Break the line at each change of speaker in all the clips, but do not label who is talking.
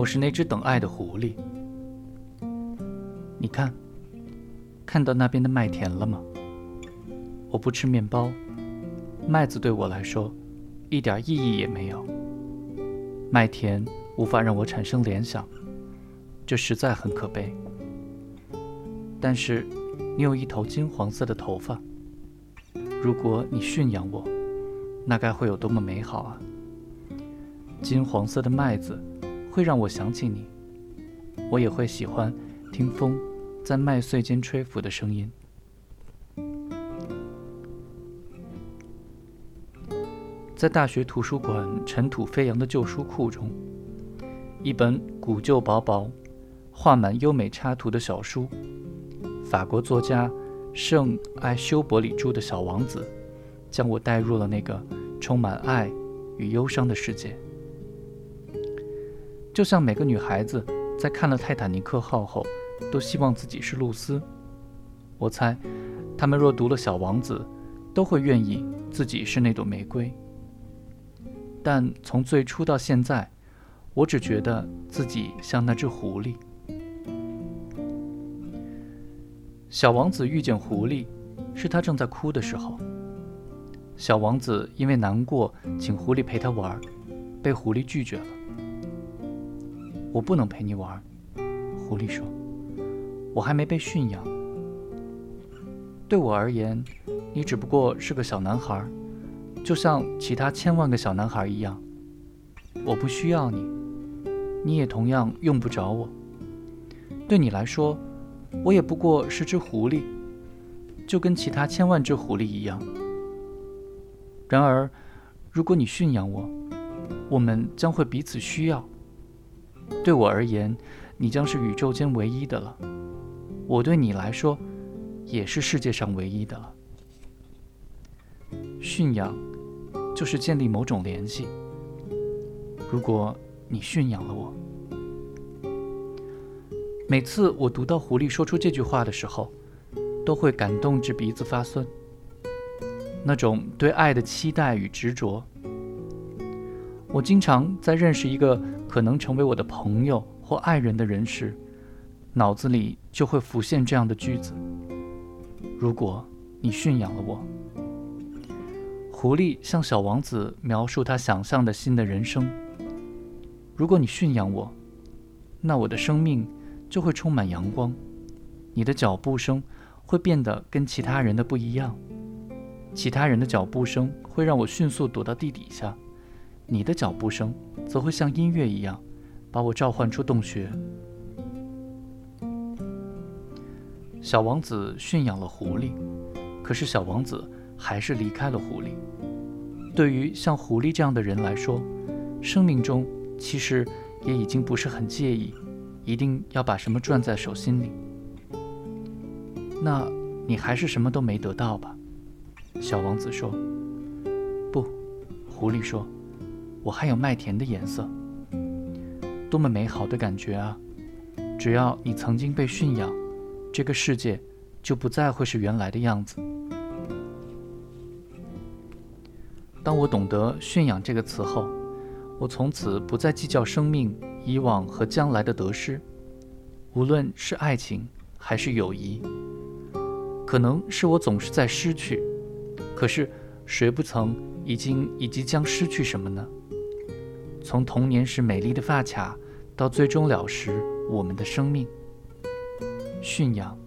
我是那只等爱的狐狸。你看，看到那边的麦田了吗？我不吃面包，麦子对我来说一点意义也没有。麦田无法让我产生联想，这实在很可悲。但是，你有一头金黄色的头发，如果你驯养我，那该会有多么美好啊！金黄色的麦子会让我想起你，我也会喜欢听风在麦穗间吹拂的声音。在大学图书馆尘土飞扬的旧书库中，一本古旧薄薄、画满优美插图的小书——法国作家圣埃修伯里著的小王子，将我带入了那个充满爱与忧伤的世界。就像每个女孩子在看了泰坦尼克号后，都希望自己是露丝。我猜，她们若读了小王子，都会愿意自己是那朵玫瑰。但从最初到现在，我只觉得自己像那只狐狸。小王子遇见狐狸，是他正在哭的时候。小王子因为难过，请狐狸陪他玩，被狐狸拒绝了。我不能陪你玩，狐狸说：“我还没被驯养。对我而言，你只不过是个小男孩。”就像其他千万个小男孩一样，我不需要你，你也同样用不着我。对你来说，我也不过是只狐狸，就跟其他千万只狐狸一样。然而，如果你驯养我，我们将会彼此需要。对我而言，你将是宇宙间唯一的了；我对你来说，也是世界上唯一的了。驯养。就是建立某种联系。如果你驯养了我，每次我读到狐狸说出这句话的时候，都会感动至鼻子发酸。那种对爱的期待与执着，我经常在认识一个可能成为我的朋友或爱人的人时，脑子里就会浮现这样的句子：如果你驯养了我。狐狸向小王子描述他想象的新的人生。如果你驯养我，那我的生命就会充满阳光。你的脚步声会变得跟其他人的不一样。其他人的脚步声会让我迅速躲到地底下，你的脚步声则会像音乐一样，把我召唤出洞穴。小王子驯养了狐狸，可是小王子。还是离开了狐狸。对于像狐狸这样的人来说，生命中其实也已经不是很介意，一定要把什么攥在手心里。那你还是什么都没得到吧？小王子说。不，狐狸说，我还有麦田的颜色。多么美好的感觉啊！只要你曾经被驯养，这个世界就不再会是原来的样子。当我懂得“驯养”这个词后，我从此不再计较生命以往和将来的得失，无论是爱情还是友谊。可能是我总是在失去，可是谁不曾已经以及将失去什么呢？从童年时美丽的发卡，到最终了时我们的生命。驯养，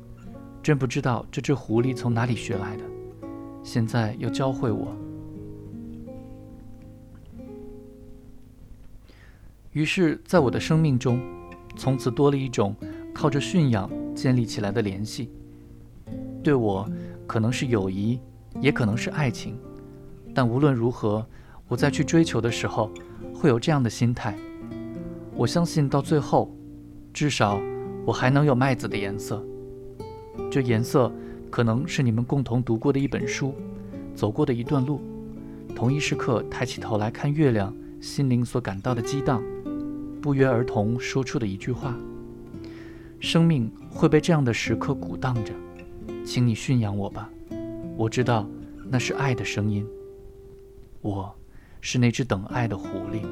真不知道这只狐狸从哪里学来的，现在又教会我。于是，在我的生命中，从此多了一种靠着驯养建立起来的联系。对我，可能是友谊，也可能是爱情。但无论如何，我在去追求的时候，会有这样的心态：我相信到最后，至少我还能有麦子的颜色。这颜色可能是你们共同读过的一本书，走过的一段路，同一时刻抬起头来看月亮，心灵所感到的激荡。不约而同说出的一句话：“生命会被这样的时刻鼓荡着，请你驯养我吧。我知道那是爱的声音。我是那只等爱的狐狸。”